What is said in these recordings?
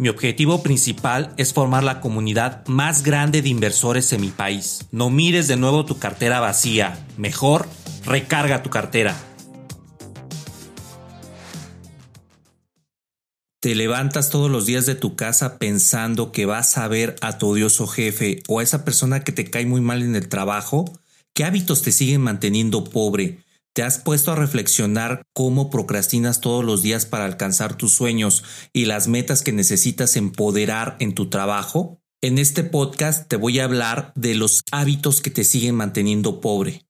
Mi objetivo principal es formar la comunidad más grande de inversores en mi país. No mires de nuevo tu cartera vacía. Mejor, recarga tu cartera. Te levantas todos los días de tu casa pensando que vas a ver a tu odioso jefe o a esa persona que te cae muy mal en el trabajo. ¿Qué hábitos te siguen manteniendo pobre? ¿Te has puesto a reflexionar cómo procrastinas todos los días para alcanzar tus sueños y las metas que necesitas empoderar en tu trabajo? En este podcast te voy a hablar de los hábitos que te siguen manteniendo pobre.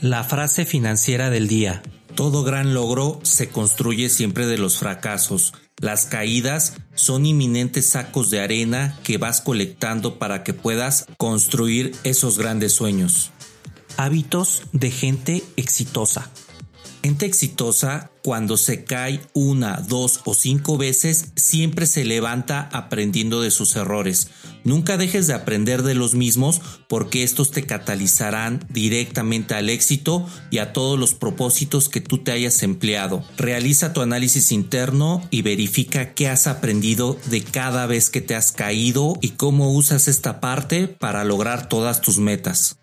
La frase financiera del día. Todo gran logro se construye siempre de los fracasos. Las caídas son inminentes sacos de arena que vas colectando para que puedas construir esos grandes sueños. Hábitos de gente exitosa. Gente exitosa, cuando se cae una, dos o cinco veces, siempre se levanta aprendiendo de sus errores. Nunca dejes de aprender de los mismos porque estos te catalizarán directamente al éxito y a todos los propósitos que tú te hayas empleado. Realiza tu análisis interno y verifica qué has aprendido de cada vez que te has caído y cómo usas esta parte para lograr todas tus metas.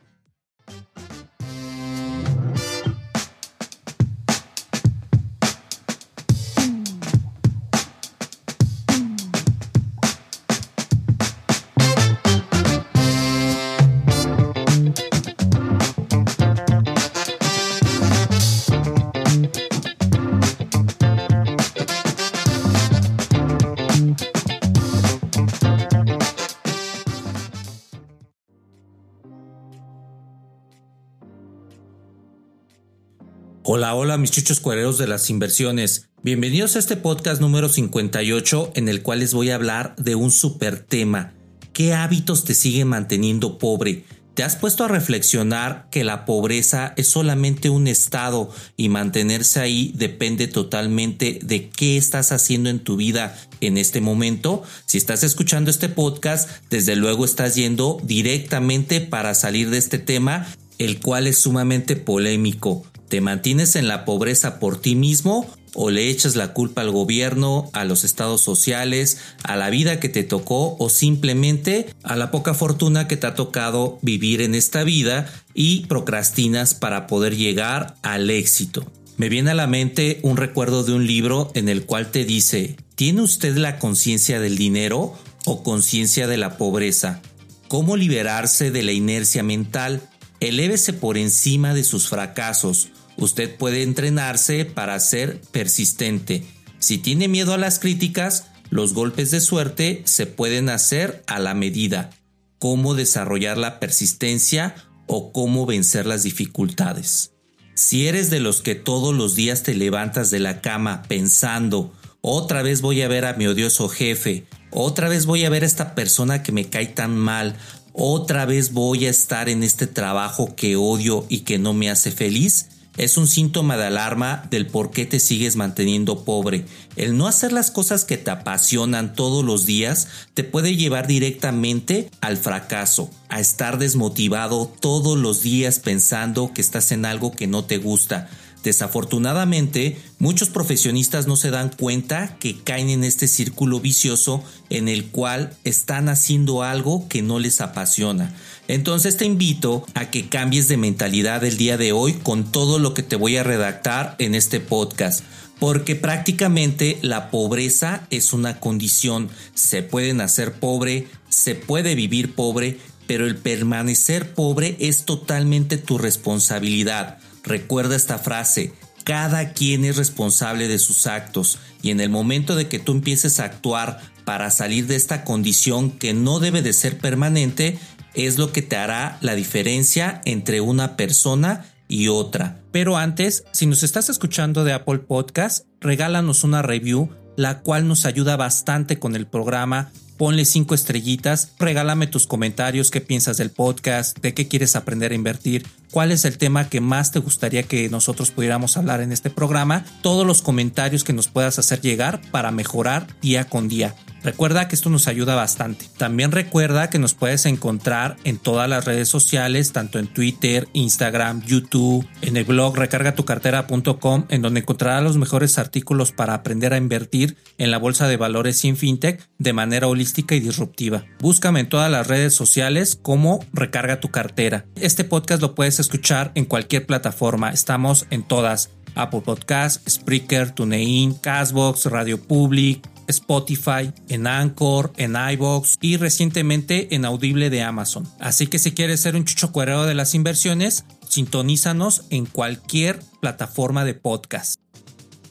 Hola, hola mis chuchos cuereros de las inversiones. Bienvenidos a este podcast número 58 en el cual les voy a hablar de un super tema. ¿Qué hábitos te siguen manteniendo pobre? ¿Te has puesto a reflexionar que la pobreza es solamente un estado y mantenerse ahí depende totalmente de qué estás haciendo en tu vida en este momento? Si estás escuchando este podcast, desde luego estás yendo directamente para salir de este tema, el cual es sumamente polémico. ¿Te mantienes en la pobreza por ti mismo o le echas la culpa al gobierno, a los estados sociales, a la vida que te tocó o simplemente a la poca fortuna que te ha tocado vivir en esta vida y procrastinas para poder llegar al éxito? Me viene a la mente un recuerdo de un libro en el cual te dice, ¿tiene usted la conciencia del dinero o conciencia de la pobreza? ¿Cómo liberarse de la inercia mental? Elévese por encima de sus fracasos. Usted puede entrenarse para ser persistente. Si tiene miedo a las críticas, los golpes de suerte se pueden hacer a la medida. Cómo desarrollar la persistencia o cómo vencer las dificultades. Si eres de los que todos los días te levantas de la cama pensando, otra vez voy a ver a mi odioso jefe, otra vez voy a ver a esta persona que me cae tan mal, otra vez voy a estar en este trabajo que odio y que no me hace feliz, es un síntoma de alarma del por qué te sigues manteniendo pobre. El no hacer las cosas que te apasionan todos los días te puede llevar directamente al fracaso, a estar desmotivado todos los días pensando que estás en algo que no te gusta. Desafortunadamente, muchos profesionistas no se dan cuenta que caen en este círculo vicioso en el cual están haciendo algo que no les apasiona. Entonces te invito a que cambies de mentalidad el día de hoy con todo lo que te voy a redactar en este podcast. Porque prácticamente la pobreza es una condición. Se puede nacer pobre, se puede vivir pobre, pero el permanecer pobre es totalmente tu responsabilidad. Recuerda esta frase, cada quien es responsable de sus actos y en el momento de que tú empieces a actuar para salir de esta condición que no debe de ser permanente, es lo que te hará la diferencia entre una persona y otra. Pero antes, si nos estás escuchando de Apple Podcast, regálanos una review la cual nos ayuda bastante con el programa ponle cinco estrellitas, regálame tus comentarios, qué piensas del podcast, de qué quieres aprender a invertir, cuál es el tema que más te gustaría que nosotros pudiéramos hablar en este programa, todos los comentarios que nos puedas hacer llegar para mejorar día con día. Recuerda que esto nos ayuda bastante. También recuerda que nos puedes encontrar en todas las redes sociales, tanto en Twitter, Instagram, YouTube, en el blog recargatucartera.com, en donde encontrarás los mejores artículos para aprender a invertir en la bolsa de valores sin fintech de manera holística y disruptiva. Búscame en todas las redes sociales como Recarga tu cartera. Este podcast lo puedes escuchar en cualquier plataforma. Estamos en todas. Apple Podcast, Spreaker, TuneIn, Castbox, Radio Public, Spotify, en Anchor, en iBox y recientemente en Audible de Amazon. Así que si quieres ser un chucho cuerero de las inversiones, sintonízanos en cualquier plataforma de podcast.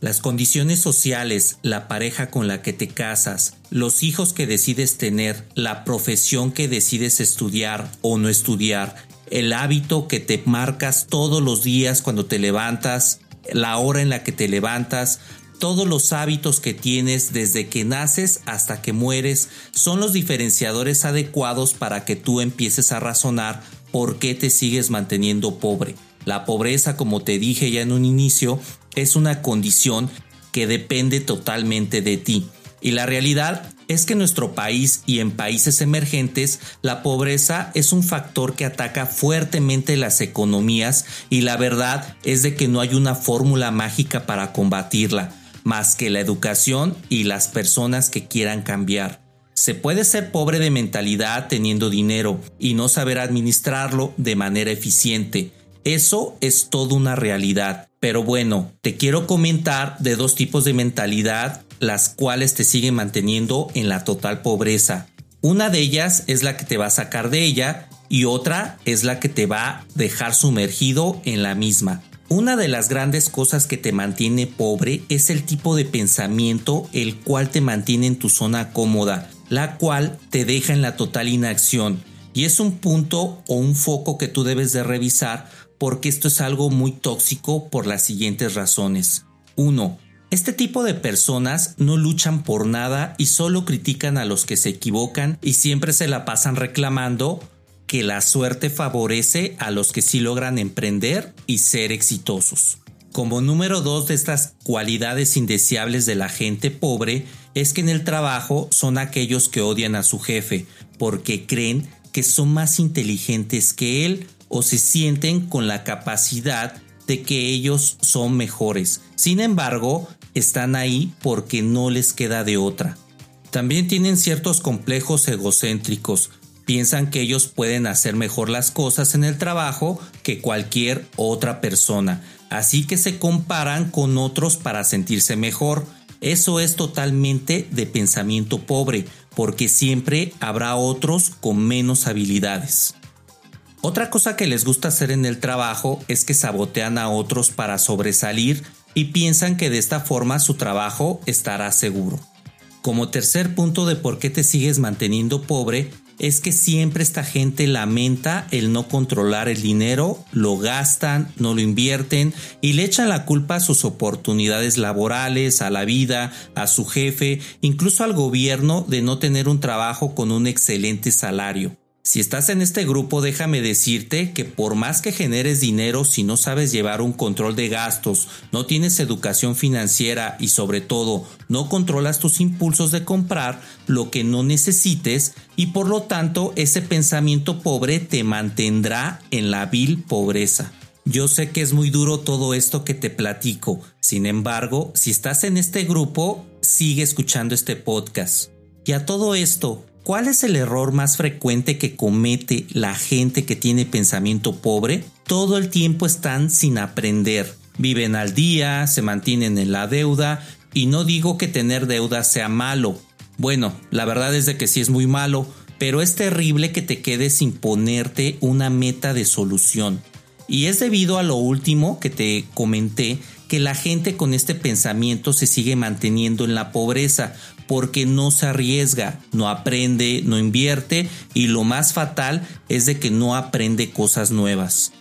Las condiciones sociales, la pareja con la que te casas, los hijos que decides tener, la profesión que decides estudiar o no estudiar, el hábito que te marcas todos los días cuando te levantas, la hora en la que te levantas, todos los hábitos que tienes desde que naces hasta que mueres son los diferenciadores adecuados para que tú empieces a razonar por qué te sigues manteniendo pobre. La pobreza, como te dije ya en un inicio, es una condición que depende totalmente de ti. Y la realidad es que en nuestro país y en países emergentes la pobreza es un factor que ataca fuertemente las economías y la verdad es de que no hay una fórmula mágica para combatirla más que la educación y las personas que quieran cambiar. Se puede ser pobre de mentalidad teniendo dinero y no saber administrarlo de manera eficiente. Eso es toda una realidad. Pero bueno, te quiero comentar de dos tipos de mentalidad las cuales te siguen manteniendo en la total pobreza. Una de ellas es la que te va a sacar de ella y otra es la que te va a dejar sumergido en la misma. Una de las grandes cosas que te mantiene pobre es el tipo de pensamiento el cual te mantiene en tu zona cómoda, la cual te deja en la total inacción. Y es un punto o un foco que tú debes de revisar porque esto es algo muy tóxico por las siguientes razones. 1. Este tipo de personas no luchan por nada y solo critican a los que se equivocan y siempre se la pasan reclamando que la suerte favorece a los que sí logran emprender y ser exitosos. Como número dos de estas cualidades indeseables de la gente pobre es que en el trabajo son aquellos que odian a su jefe porque creen que son más inteligentes que él o se sienten con la capacidad de que ellos son mejores. Sin embargo, están ahí porque no les queda de otra. También tienen ciertos complejos egocéntricos, piensan que ellos pueden hacer mejor las cosas en el trabajo que cualquier otra persona, así que se comparan con otros para sentirse mejor. Eso es totalmente de pensamiento pobre, porque siempre habrá otros con menos habilidades. Otra cosa que les gusta hacer en el trabajo es que sabotean a otros para sobresalir y piensan que de esta forma su trabajo estará seguro. Como tercer punto de por qué te sigues manteniendo pobre es que siempre esta gente lamenta el no controlar el dinero, lo gastan, no lo invierten y le echan la culpa a sus oportunidades laborales, a la vida, a su jefe, incluso al gobierno de no tener un trabajo con un excelente salario. Si estás en este grupo, déjame decirte que por más que generes dinero, si no sabes llevar un control de gastos, no tienes educación financiera y sobre todo no controlas tus impulsos de comprar lo que no necesites y por lo tanto ese pensamiento pobre te mantendrá en la vil pobreza. Yo sé que es muy duro todo esto que te platico, sin embargo, si estás en este grupo, sigue escuchando este podcast. Y a todo esto, ¿Cuál es el error más frecuente que comete la gente que tiene pensamiento pobre? Todo el tiempo están sin aprender. Viven al día, se mantienen en la deuda y no digo que tener deuda sea malo. Bueno, la verdad es de que sí es muy malo, pero es terrible que te quedes sin ponerte una meta de solución. Y es debido a lo último que te comenté que la gente con este pensamiento se sigue manteniendo en la pobreza porque no se arriesga, no aprende, no invierte y lo más fatal es de que no aprende cosas nuevas.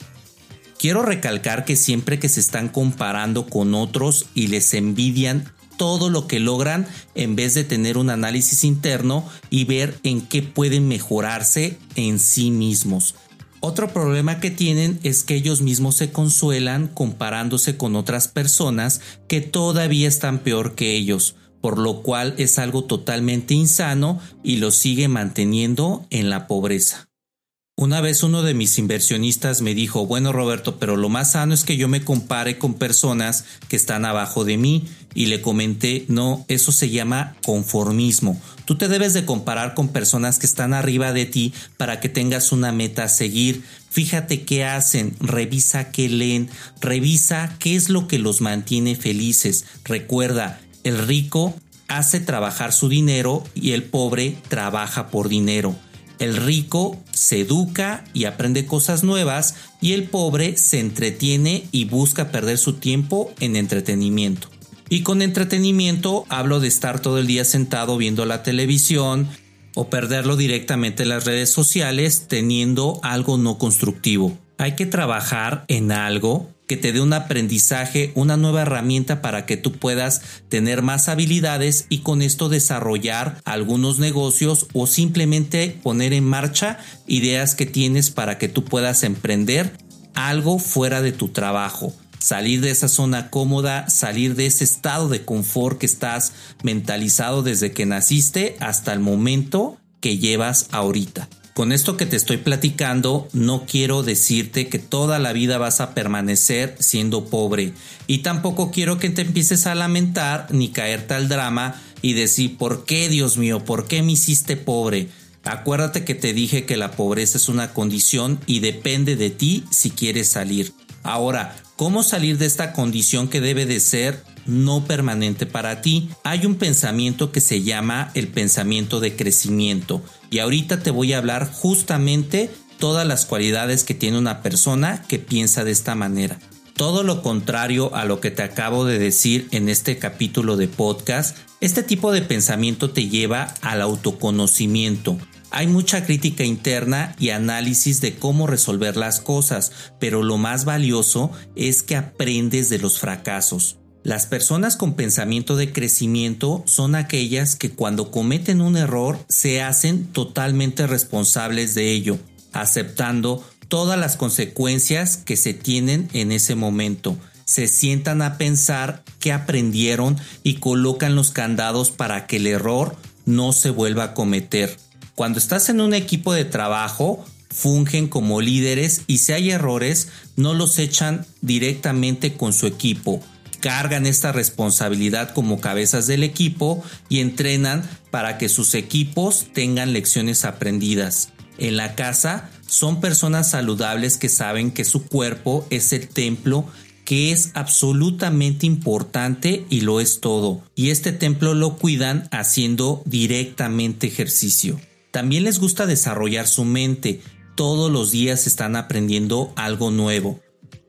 Quiero recalcar que siempre que se están comparando con otros y les envidian todo lo que logran en vez de tener un análisis interno y ver en qué pueden mejorarse en sí mismos. Otro problema que tienen es que ellos mismos se consuelan comparándose con otras personas que todavía están peor que ellos, por lo cual es algo totalmente insano y los sigue manteniendo en la pobreza. Una vez uno de mis inversionistas me dijo, bueno Roberto, pero lo más sano es que yo me compare con personas que están abajo de mí y le comenté, no, eso se llama conformismo. Tú te debes de comparar con personas que están arriba de ti para que tengas una meta a seguir. Fíjate qué hacen, revisa qué leen, revisa qué es lo que los mantiene felices. Recuerda, el rico hace trabajar su dinero y el pobre trabaja por dinero. El rico se educa y aprende cosas nuevas y el pobre se entretiene y busca perder su tiempo en entretenimiento. Y con entretenimiento hablo de estar todo el día sentado viendo la televisión o perderlo directamente en las redes sociales teniendo algo no constructivo. Hay que trabajar en algo que te dé un aprendizaje, una nueva herramienta para que tú puedas tener más habilidades y con esto desarrollar algunos negocios o simplemente poner en marcha ideas que tienes para que tú puedas emprender algo fuera de tu trabajo. Salir de esa zona cómoda, salir de ese estado de confort que estás mentalizado desde que naciste hasta el momento que llevas ahorita. Con esto que te estoy platicando, no quiero decirte que toda la vida vas a permanecer siendo pobre y tampoco quiero que te empieces a lamentar ni caerte al drama y decir, ¿por qué, Dios mío? ¿Por qué me hiciste pobre? Acuérdate que te dije que la pobreza es una condición y depende de ti si quieres salir. Ahora, ¿cómo salir de esta condición que debe de ser no permanente para ti? Hay un pensamiento que se llama el pensamiento de crecimiento y ahorita te voy a hablar justamente todas las cualidades que tiene una persona que piensa de esta manera. Todo lo contrario a lo que te acabo de decir en este capítulo de podcast, este tipo de pensamiento te lleva al autoconocimiento. Hay mucha crítica interna y análisis de cómo resolver las cosas, pero lo más valioso es que aprendes de los fracasos. Las personas con pensamiento de crecimiento son aquellas que cuando cometen un error se hacen totalmente responsables de ello, aceptando todas las consecuencias que se tienen en ese momento. Se sientan a pensar que aprendieron y colocan los candados para que el error no se vuelva a cometer. Cuando estás en un equipo de trabajo, fungen como líderes y si hay errores, no los echan directamente con su equipo cargan esta responsabilidad como cabezas del equipo y entrenan para que sus equipos tengan lecciones aprendidas. En la casa son personas saludables que saben que su cuerpo es el templo que es absolutamente importante y lo es todo. Y este templo lo cuidan haciendo directamente ejercicio. También les gusta desarrollar su mente. Todos los días están aprendiendo algo nuevo.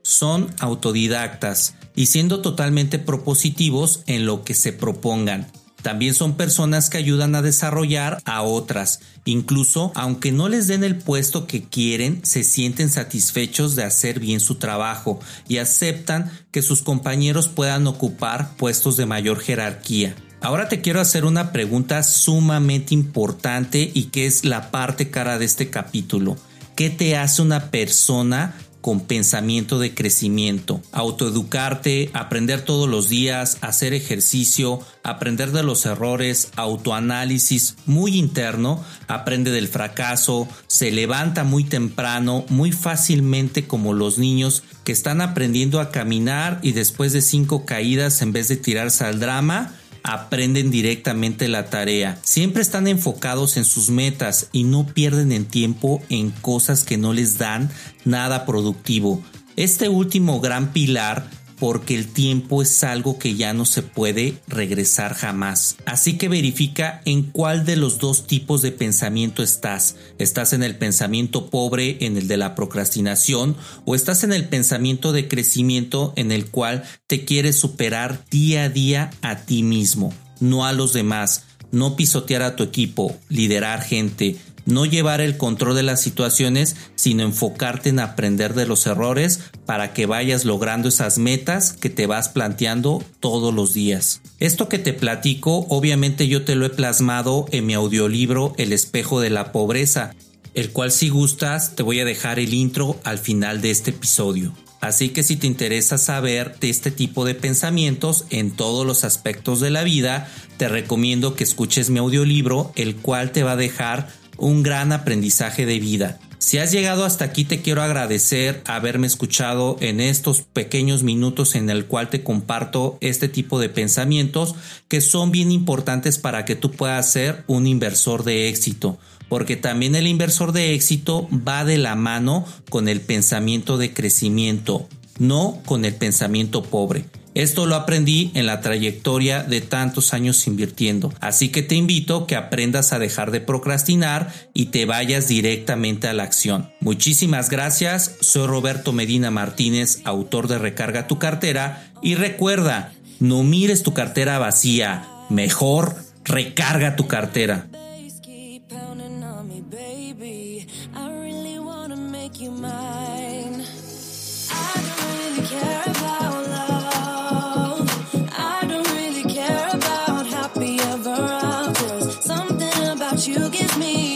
Son autodidactas y siendo totalmente propositivos en lo que se propongan. También son personas que ayudan a desarrollar a otras. Incluso, aunque no les den el puesto que quieren, se sienten satisfechos de hacer bien su trabajo y aceptan que sus compañeros puedan ocupar puestos de mayor jerarquía. Ahora te quiero hacer una pregunta sumamente importante y que es la parte cara de este capítulo. ¿Qué te hace una persona con pensamiento de crecimiento, autoeducarte, aprender todos los días, hacer ejercicio, aprender de los errores, autoanálisis muy interno, aprende del fracaso, se levanta muy temprano, muy fácilmente como los niños que están aprendiendo a caminar y después de cinco caídas en vez de tirarse al drama, aprenden directamente la tarea. Siempre están enfocados en sus metas y no pierden el tiempo en cosas que no les dan nada productivo. Este último gran pilar porque el tiempo es algo que ya no se puede regresar jamás. Así que verifica en cuál de los dos tipos de pensamiento estás. ¿Estás en el pensamiento pobre, en el de la procrastinación, o estás en el pensamiento de crecimiento en el cual te quieres superar día a día a ti mismo, no a los demás? No pisotear a tu equipo, liderar gente, no llevar el control de las situaciones, sino enfocarte en aprender de los errores para que vayas logrando esas metas que te vas planteando todos los días. Esto que te platico, obviamente yo te lo he plasmado en mi audiolibro El espejo de la pobreza, el cual si gustas te voy a dejar el intro al final de este episodio. Así que si te interesa saber de este tipo de pensamientos en todos los aspectos de la vida, te recomiendo que escuches mi audiolibro, el cual te va a dejar un gran aprendizaje de vida. Si has llegado hasta aquí te quiero agradecer haberme escuchado en estos pequeños minutos en el cual te comparto este tipo de pensamientos que son bien importantes para que tú puedas ser un inversor de éxito porque también el inversor de éxito va de la mano con el pensamiento de crecimiento, no con el pensamiento pobre. Esto lo aprendí en la trayectoria de tantos años invirtiendo, así que te invito que aprendas a dejar de procrastinar y te vayas directamente a la acción. Muchísimas gracias, soy Roberto Medina Martínez, autor de Recarga tu cartera, y recuerda, no mires tu cartera vacía, mejor recarga tu cartera. you give me.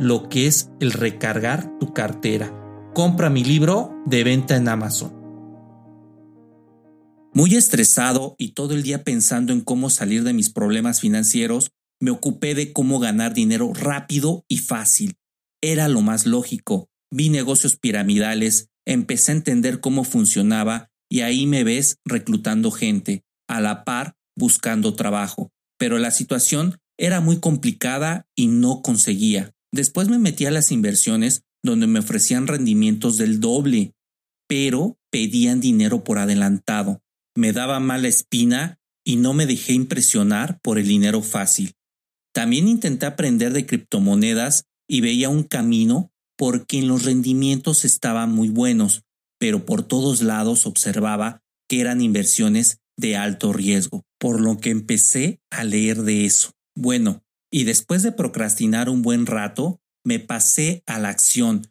lo que es el recargar tu cartera. Compra mi libro de venta en Amazon. Muy estresado y todo el día pensando en cómo salir de mis problemas financieros, me ocupé de cómo ganar dinero rápido y fácil. Era lo más lógico. Vi negocios piramidales, empecé a entender cómo funcionaba y ahí me ves reclutando gente, a la par buscando trabajo. Pero la situación era muy complicada y no conseguía. Después me metí a las inversiones donde me ofrecían rendimientos del doble, pero pedían dinero por adelantado. Me daba mala espina y no me dejé impresionar por el dinero fácil. También intenté aprender de criptomonedas y veía un camino porque los rendimientos estaban muy buenos, pero por todos lados observaba que eran inversiones de alto riesgo, por lo que empecé a leer de eso. Bueno, y después de procrastinar un buen rato, me pasé a la acción